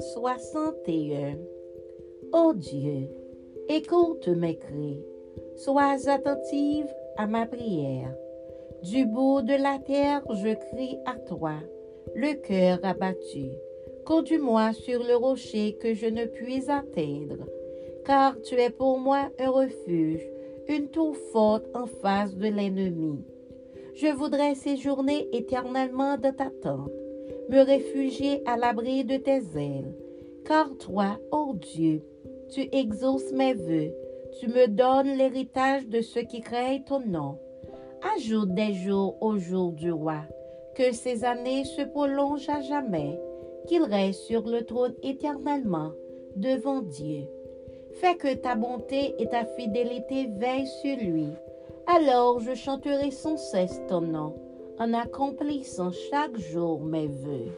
Psaume 61 Ô Dieu, écoute mes cris, sois attentive à ma prière. Du bout de la terre, je crie à toi, le cœur abattu. Conduis-moi sur le rocher que je ne puis atteindre, car tu es pour moi un refuge, une tour forte en face de l'ennemi. Je voudrais séjourner éternellement dans ta tente, me réfugier à l'abri de tes ailes, car toi, ô Dieu, tu exauces mes voeux, tu me donnes l'héritage de ceux qui craignent ton nom. Ajoute des jours au jour du roi, que ces années se prolongent à jamais, qu'il reste sur le trône éternellement devant Dieu. Fais que ta bonté et ta fidélité veillent sur lui. Alors je chanterai sans cesse ton nom, en accomplissant chaque jour mes voeux.